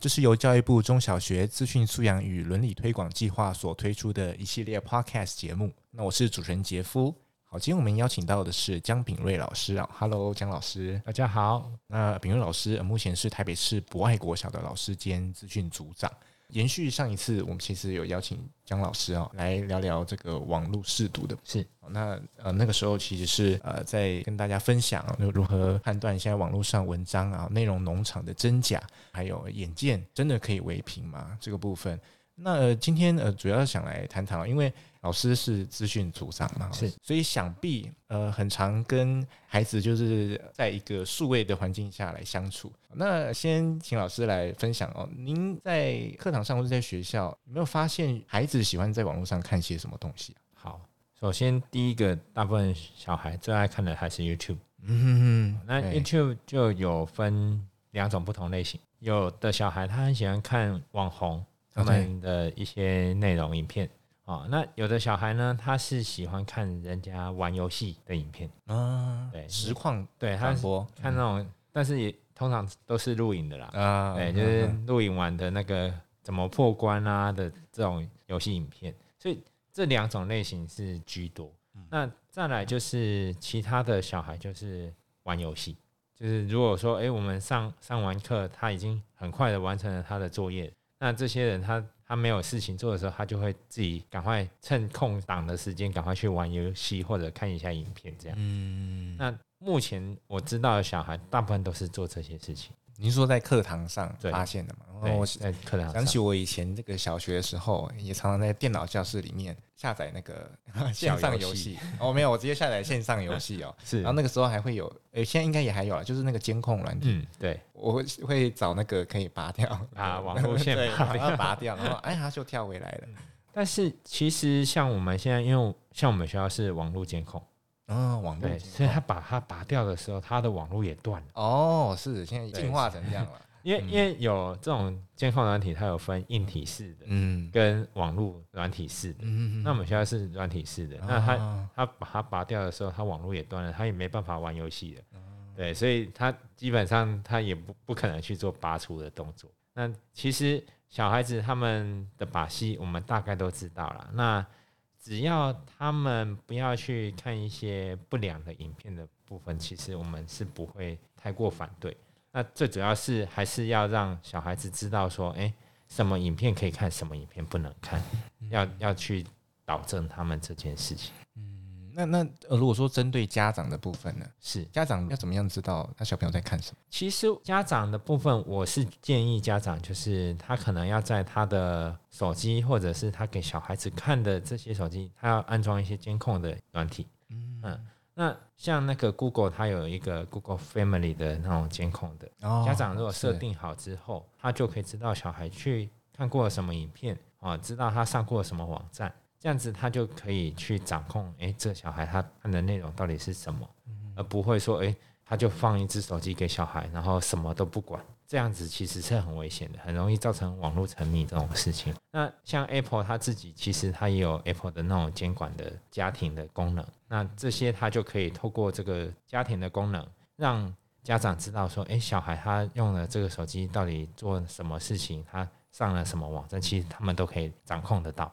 这是由教育部中小学资讯素养与伦理推广计划所推出的一系列 Podcast 节目。那我是主持人杰夫。好，今天我们邀请到的是江炳瑞老师啊。Hello，江老师，大家好。那炳瑞老师目前是台北市博爱国小的老师兼资讯组长。延续上一次，我们其实有邀请江老师啊来聊聊这个网络试读的。是，那呃那个时候其实是呃在跟大家分享如何判断现在网络上文章啊内容农场的真假，还有眼见真的可以为凭吗？这个部分。那、呃、今天呃主要想来谈谈，因为老师是资讯组长嘛，是，所以想必呃很常跟孩子就是在一个数位的环境下来相处。那先请老师来分享哦，您在课堂上或者在学校有没有发现孩子喜欢在网络上看些什么东西？好，首先第一个，大部分小孩最爱看的还是 YouTube。嗯哼哼，那 YouTube 就有分两种不同类型，有的小孩他很喜欢看网红。他们的一些内容影片。啊，那有的小孩呢，他是喜欢看人家玩游戏的影片，啊，对，实况，对，他看那种，但是也通常都是录影的啦，啊，对，就是录影完的那个怎么破关啊的这种游戏影片，所以这两种类型是居多。那再来就是其他的小孩就是玩游戏，就是如果说，哎，我们上上完课，他已经很快的完成了他的作业。那这些人他他没有事情做的时候，他就会自己赶快趁空档的时间赶快去玩游戏或者看一下影片这样。嗯，那目前我知道的小孩大部分都是做这些事情。您说在课堂上发现的嘛？然后，我在课堂上想起我以前这个小学的时候，也常常在电脑教室里面下载那个 线上游戏。哦，没有，我直接下载线上游戏哦。是。然后那个时候还会有，诶，现在应该也还有啊，就是那个监控软件。嗯，对。我会会找那个可以拔掉啊，网络线拔掉，拔掉，然后哎，它就跳回来了。但是其实像我们现在，因为像我们学校是网络监控。嗯、哦，网络，所以他把它拔掉的时候，他的网络也断了。哦，是，现在进化成这样了。因为、嗯、因为有这种监控软体，它有分硬体式的，嗯，跟网络软体式的。嗯，那我们现在是软体式的，哦、那它它把它拔掉的时候，它网络也断了，它也没办法玩游戏了。哦、对，所以它基本上它也不不可能去做拔除的动作。那其实小孩子他们的把戏，我们大概都知道了。那只要他们不要去看一些不良的影片的部分，其实我们是不会太过反对。那最主要是还是要让小孩子知道说，诶，什么影片可以看，什么影片不能看，要要去导正他们这件事情。那那呃，如果说针对家长的部分呢，是家长要怎么样知道他小朋友在看什么？其实家长的部分，我是建议家长就是他可能要在他的手机或者是他给小孩子看的这些手机，他要安装一些监控的软体。嗯嗯，那像那个 Google，它有一个 Google Family 的那种监控的，哦、家长如果设定好之后，他就可以知道小孩去看过什么影片啊，知道他上过什么网站。这样子他就可以去掌控，诶，这小孩他看的内容到底是什么，而不会说，诶，他就放一只手机给小孩，然后什么都不管，这样子其实是很危险的，很容易造成网络沉迷这种事情。那像 Apple 它自己其实它也有 Apple 的那种监管的家庭的功能，那这些它就可以透过这个家庭的功能，让家长知道说，诶，小孩他用了这个手机到底做什么事情，他上了什么网站，其实他们都可以掌控得到。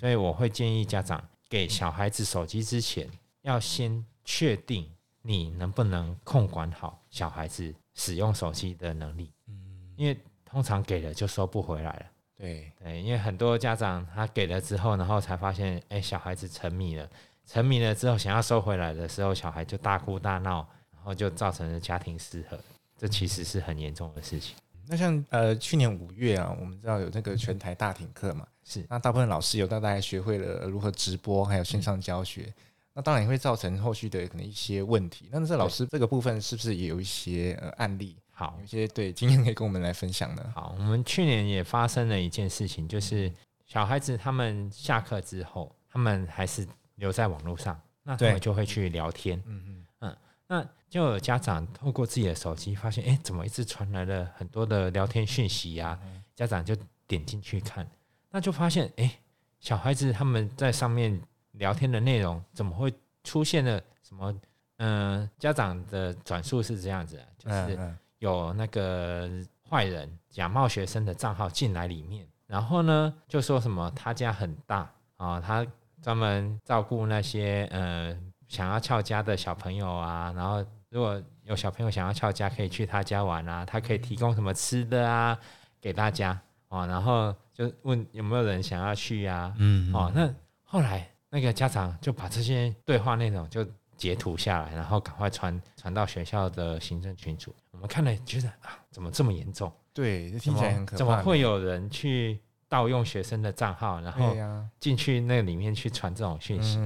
所以我会建议家长给小孩子手机之前，要先确定你能不能控管好小孩子使用手机的能力。嗯，因为通常给了就收不回来了。对对，因为很多家长他给了之后，然后才发现，哎，小孩子沉迷了，沉迷了之后想要收回来的时候，小孩就大哭大闹，然后就造成了家庭失和，这其实是很严重的事情。那像呃去年五月啊，我们知道有那个全台大停课嘛。是，那大部分老师有大概学会了如何直播，还有线上教学，嗯、那当然也会造成后续的可能一些问题。那这老师这个部分是不是也有一些呃案例？好，有一些对经验可以跟我们来分享呢？好，我们去年也发生了一件事情，就是小孩子他们下课之后，他们还是留在网络上，那他们就会去聊天。嗯嗯嗯，那就有家长透过自己的手机发现，哎，怎么一直传来了很多的聊天讯息呀？家长就点进去看，那就发现，哎，小孩子他们在上面聊天的内容怎么会出现了什么？嗯，家长的转述是这样子，就是有那个坏人假冒学生的账号进来里面。然后呢，就说什么他家很大啊、哦，他专门照顾那些呃想要翘家的小朋友啊。然后如果有小朋友想要翘家，可以去他家玩啊，他可以提供什么吃的啊给大家啊、哦。然后就问有没有人想要去啊？嗯，哦，那后来那个家长就把这些对话内容就截图下来，然后赶快传传到学校的行政群组。我们看了觉得啊，怎么这么严重？对，听起来很可怕。怎么会有人去盗用学生的账号，然后进去那里面去传这种讯息？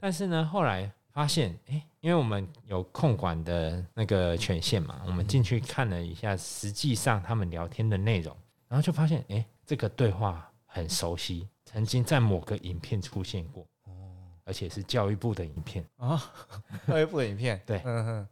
但是呢，后来发现，哎，因为我们有控管的那个权限嘛，我们进去看了一下，实际上他们聊天的内容，然后就发现，哎，这个对话很熟悉，曾经在某个影片出现过，而且是教育部的影片啊，教育部的影片，对，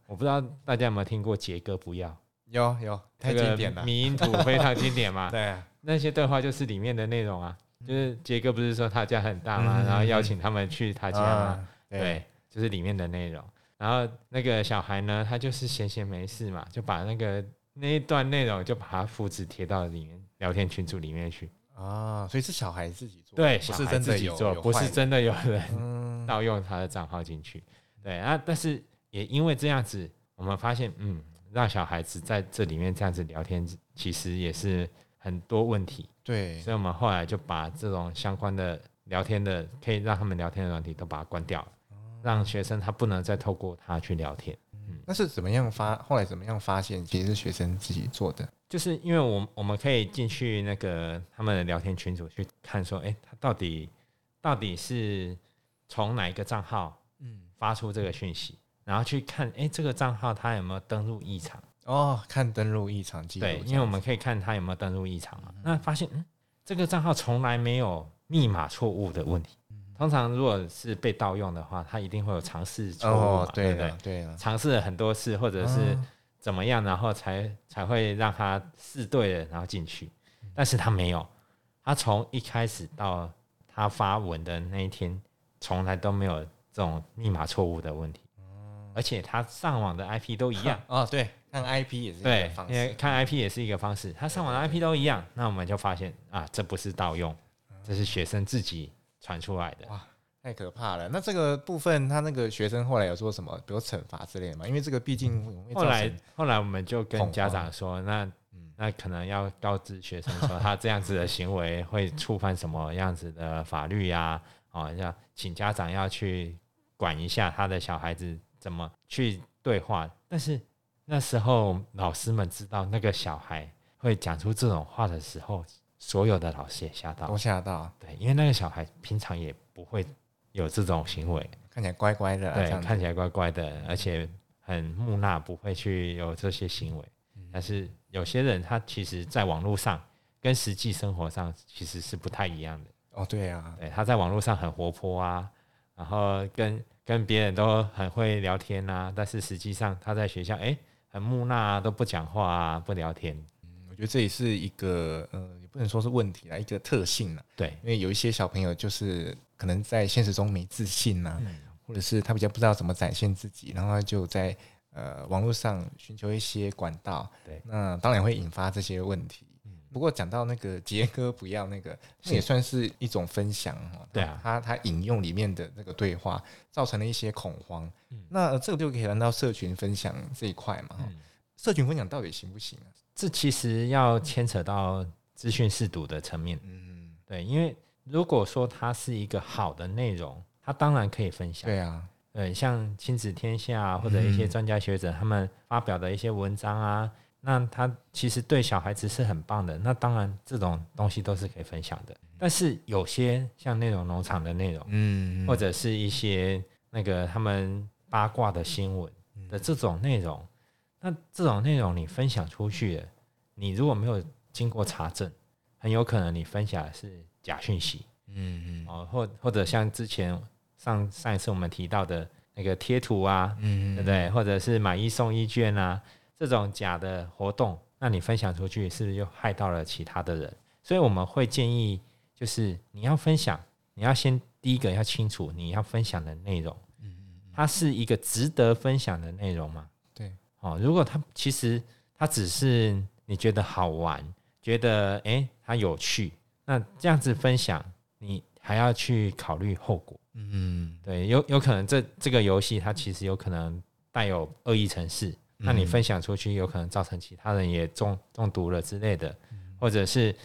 我不知道大家有没有听过“杰哥不要”。有有，太经典了，迷因图非常经典嘛。对，那些对话就是里面的内容啊。就是杰哥不是说他家很大吗？然后邀请他们去他家嘛。对，就是里面的内容。然后那个小孩呢，他就是闲闲没事嘛，就把那个那一段内容就把它复制贴到里面聊天群组里面去。啊，所以是小孩自己做，对，小孩自己做，不是真的有人 盗用他的账号进去。对啊，但是也因为这样子，我们发现，嗯。让小孩子在这里面这样子聊天，其实也是很多问题。对，所以我们后来就把这种相关的聊天的，可以让他们聊天的软体都把它关掉了，让学生他不能再透过他去聊天。嗯，那是怎么样发？后来怎么样发现其实是学生自己做的？就是因为我我们可以进去那个他们的聊天群组去看，说，哎，他到底到底是从哪一个账号嗯发出这个讯息？然后去看，哎，这个账号他有没有登录异常？哦，看登录异常记录。对，因为我们可以看他有没有登录异常嘛。嗯、那发现，嗯，这个账号从来没有密码错误的问题。嗯、通常如果是被盗用的话，他一定会有尝试错误嘛，哦、对，对不对？对了，尝试了很多次，或者是怎么样，然后才才会让他试对了，然后进去。但是他没有，他从一开始到他发文的那一天，从来都没有这种密码错误的问题。而且他上网的 IP 都一样 哦，对，看 IP 也是一个方式，因为看 IP 也是一个方式。他上网的 IP 都一样，那我们就发现啊，这不是盗用，这是学生自己传出来的。哇，太可怕了！那这个部分，他那个学生后来有做什么，比如惩罚之类的吗？因为这个毕竟后来后来我们就跟家长说，那那可能要告知学生说，他这样子的行为会触犯什么样子的法律呀？哦，要请家长要去管一下他的小孩子。怎么去对话？但是那时候老师们知道那个小孩会讲出这种话的时候，所有的老师也吓到，都吓到。对，因为那个小孩平常也不会有这种行为，看起来乖乖的，对，看起来乖乖的，而且很木讷，不会去有这些行为。但是有些人他其实在网络上跟实际生活上其实是不太一样的。哦，对啊，对，他在网络上很活泼啊，然后跟。跟别人都很会聊天呐、啊，但是实际上他在学校哎、欸、很木讷啊，都不讲话啊，不聊天。嗯，我觉得这也是一个呃，也不能说是问题啊，一个特性啊。对，因为有一些小朋友就是可能在现实中没自信呐、啊，嗯、或者是他比较不知道怎么展现自己，然后他就在呃网络上寻求一些管道。对，那当然会引发这些问题。不过讲到那个杰哥不要那个，那也算是一种分享哈。对啊，他他引用里面的那个对话，造成了一些恐慌。那这个就可以谈到社群分享这一块嘛。社群分享到底行不行啊？这其实要牵扯到资讯识读的层面。嗯，对，因为如果说它是一个好的内容，它当然可以分享。对啊，对，像亲子天下或者一些专家学者他们发表的一些文章啊。那它其实对小孩子是很棒的，那当然这种东西都是可以分享的。但是有些像那种农场的内容，嗯，或者是一些那个他们八卦的新闻的这种内容，那这种内容你分享出去了，你如果没有经过查证，很有可能你分享的是假讯息，嗯嗯，哦，或或者像之前上上一次我们提到的那个贴图啊，嗯，对不对？或者是买一送一券啊，这种假的活动，那你分享出去，是不是又害到了其他的人？所以我们会建议，就是你要分享，你要先第一个要清楚你要分享的内容，嗯，它是一个值得分享的内容吗？对，哦，如果它其实它只是你觉得好玩，觉得诶它有趣，那这样子分享，你还要去考虑后果，嗯，对，有有可能这这个游戏它其实有可能带有恶意程式，那你分享出去，有可能造成其他人也中中毒了之类的，或者是。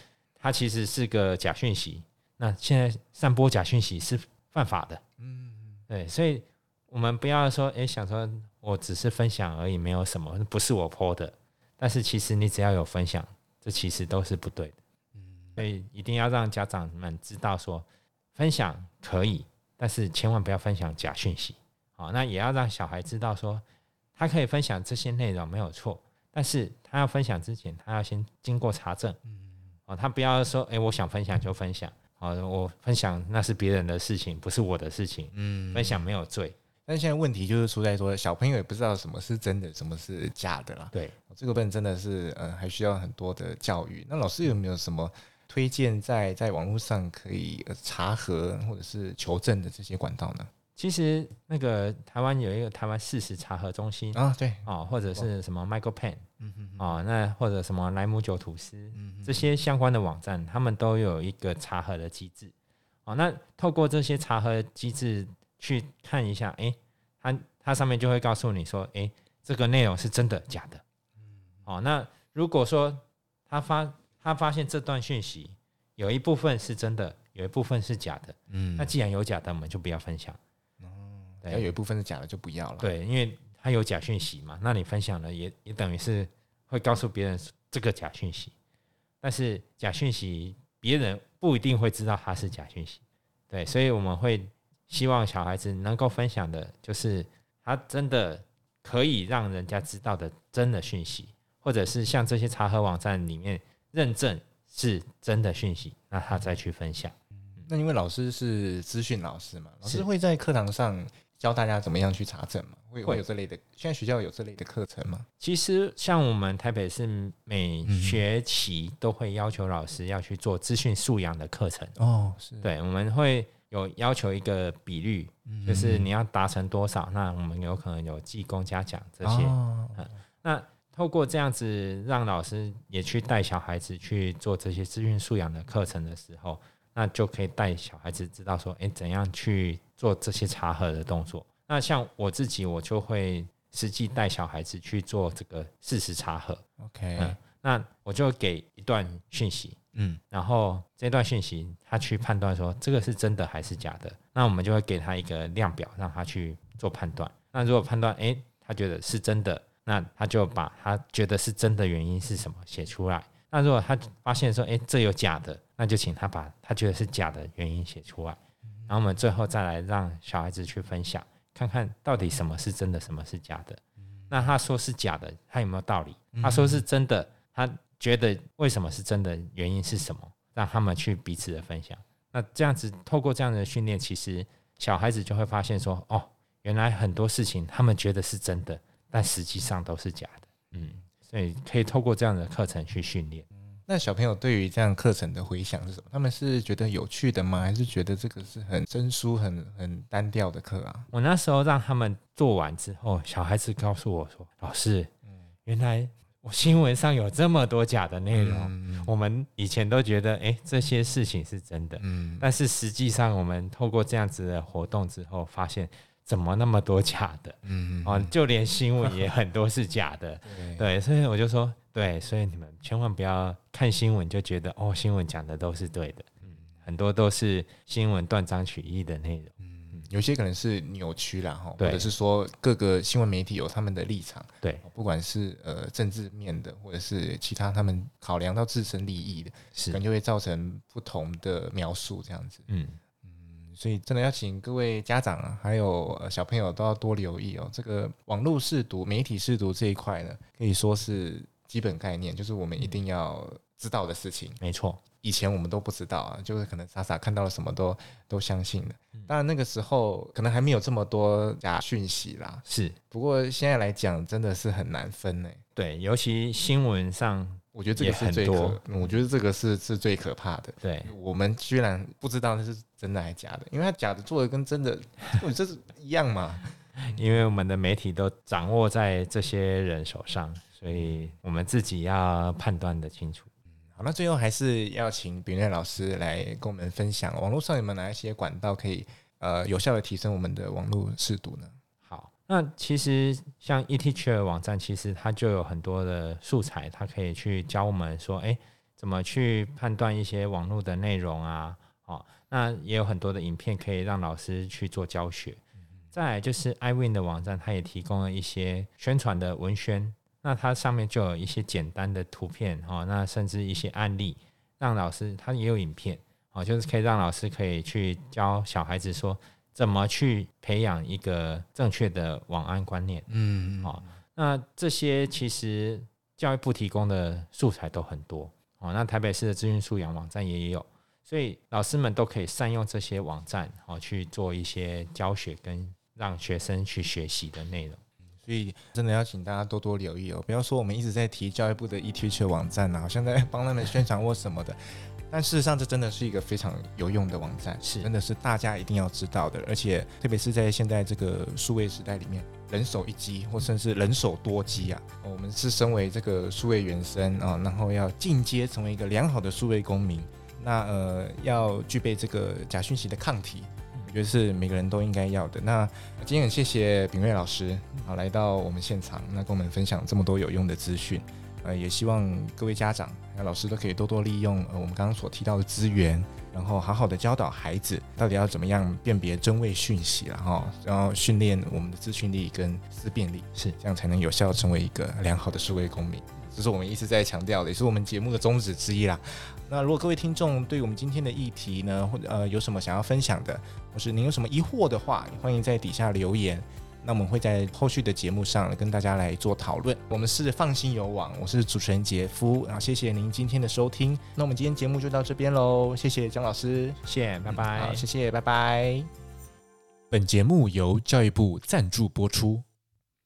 它其实是个假讯息，那现在散播假讯息是犯法的，嗯，对，所以我们不要说，诶，想说我只是分享而已，没有什么，不是我 po 的，但是其实你只要有分享，这其实都是不对的，嗯，所以一定要让家长们知道说，分享可以，但是千万不要分享假讯息，好，那也要让小孩知道说，他可以分享这些内容没有错，但是他要分享之前，他要先经过查证，嗯。哦他不要说，哎、欸，我想分享就分享，啊，我分享那是别人的事情，不是我的事情，嗯，分享没有罪。但现在问题就是出在说，小朋友也不知道什么是真的，什么是假的啦。对，这个部分真的是，呃，还需要很多的教育。那老师有没有什么推荐在在网络上可以查核或者是求证的这些管道呢？其实那个台湾有一个台湾事实查核中心啊，对，哦，或者是什么 Michael Penn，嗯嗯，哦，那或者什么莱姆酒吐司，嗯，这些相关的网站，他们都有一个查核的机制，哦，那透过这些查核机制去看一下，哎，它它上面就会告诉你说，哎，这个内容是真的假的，嗯，哦，那如果说他发他发现这段讯息有一部分是真的，有一部分是假的，嗯，那既然有假的，我们就不要分享。要有一部分是假的，就不要了。对，因为它有假讯息嘛，那你分享了也也等于是会告诉别人这个假讯息，但是假讯息别人不一定会知道它是假讯息。对，所以我们会希望小孩子能够分享的，就是他真的可以让人家知道的真的讯息，或者是像这些查核网站里面认证是真的讯息，那他再去分享。那因为老师是资讯老师嘛，老师会在课堂上。教大家怎么样去查证嘛？会会有这类的，现在学校有这类的课程吗？其实像我们台北市每学期都会要求老师要去做资讯素养的课程哦，是对，我们会有要求一个比率，就是你要达成多少，那我们有可能有记功嘉奖这些。嗯，那透过这样子让老师也去带小孩子去做这些资讯素养的课程的时候，那就可以带小孩子知道说，哎，怎样去。做这些查核的动作，那像我自己，我就会实际带小孩子去做这个事实查核。OK，嗯，那我就给一段讯息，嗯，然后这段讯息他去判断说这个是真的还是假的，那我们就会给他一个量表，让他去做判断。那如果判断，诶，他觉得是真的，那他就把他觉得是真的原因是什么写出来。那如果他发现说，诶，这有假的，那就请他把他觉得是假的原因写出来。然后我们最后再来让小孩子去分享，看看到底什么是真的，什么是假的。那他说是假的，他有没有道理？他说是真的，他觉得为什么是真的？原因是什么？让他们去彼此的分享。那这样子透过这样的训练，其实小孩子就会发现说，哦，原来很多事情他们觉得是真的，但实际上都是假的。嗯，所以可以透过这样的课程去训练。那小朋友对于这样课程的回响是什么？他们是觉得有趣的吗？还是觉得这个是很生疏、很很单调的课啊？我那时候让他们做完之后，小孩子告诉我说：“老师，原来我新闻上有这么多假的内容。嗯、我们以前都觉得，哎，这些事情是真的。嗯，但是实际上，我们透过这样子的活动之后，发现怎么那么多假的？嗯，哦，就连新闻也很多是假的。对，对，所以我就说。”对，所以你们千万不要看新闻就觉得哦，新闻讲的都是对的，嗯，很多都是新闻断章取义的内容，嗯，有些可能是扭曲了哈，或者是说各个新闻媒体有他们的立场，对，不管是呃政治面的，或者是其他他们考量到自身利益的，是，可能就会造成不同的描述这样子，嗯。嗯，所以真的要请各位家长啊，还有小朋友都要多留意哦，这个网络试读、媒体试读这一块呢，可以说是。基本概念就是我们一定要知道的事情，没错。以前我们都不知道啊，就是可能傻傻看到了什么都都相信了。当然那个时候可能还没有这么多假讯息啦。是，不过现在来讲真的是很难分呢。对，尤其新闻上，我觉得这个是最可，我觉得这个是是最可怕的。对，我们居然不知道那是真的还是假的，因为他假的做的跟真的，这是一样嘛。因为我们的媒体都掌握在这些人手上，所以我们自己要判断的清楚。好，那最后还是要请秉睿老师来跟我们分享，网络上有没有哪一些管道可以呃有效的提升我们的网络识读呢？好，那其实像 eTeacher 网站，其实它就有很多的素材，它可以去教我们说，哎，怎么去判断一些网络的内容啊？好，那也有很多的影片可以让老师去做教学。再来就是 iWin 的网站，它也提供了一些宣传的文宣，那它上面就有一些简单的图片哈，那甚至一些案例，让老师他也有影片啊，就是可以让老师可以去教小孩子说怎么去培养一个正确的网安观念。嗯，好，那这些其实教育部提供的素材都很多哦，那台北市的资讯素养网站也有，所以老师们都可以善用这些网站哦去做一些教学跟。让学生去学习的内容，所以真的要请大家多多留意哦。不要说我们一直在提教育部的 eTeacher 网站啊，好像在帮他们宣传或什么的，但事实上这真的是一个非常有用的网站，是真的是大家一定要知道的。而且特别是在现在这个数位时代里面，人手一机或甚至人手多机啊，我们是身为这个数位原生啊，然后要进阶成为一个良好的数位公民，那呃要具备这个假讯息的抗体。我觉得是每个人都应该要的。那今天很谢谢秉睿老师啊，来到我们现场，那跟我们分享这么多有用的资讯。呃，也希望各位家长还有老师都可以多多利用呃我们刚刚所提到的资源，然后好好的教导孩子到底要怎么样辨别真伪讯息，然后然后训练我们的资讯力跟思辨力，是这样才能有效成为一个良好的数位公民。这是我们一直在强调的，也是我们节目的宗旨之一啦。那如果各位听众对我们今天的议题呢，或者呃有什么想要分享的，或是您有什么疑惑的话，也欢迎在底下留言。那我们会在后续的节目上跟大家来做讨论。我们是放心游网，我是主持人杰夫，然后谢谢您今天的收听。那我们今天节目就到这边喽，谢谢江老师，谢谢，拜拜，好，谢谢，拜拜。本节目由教育部赞助播出。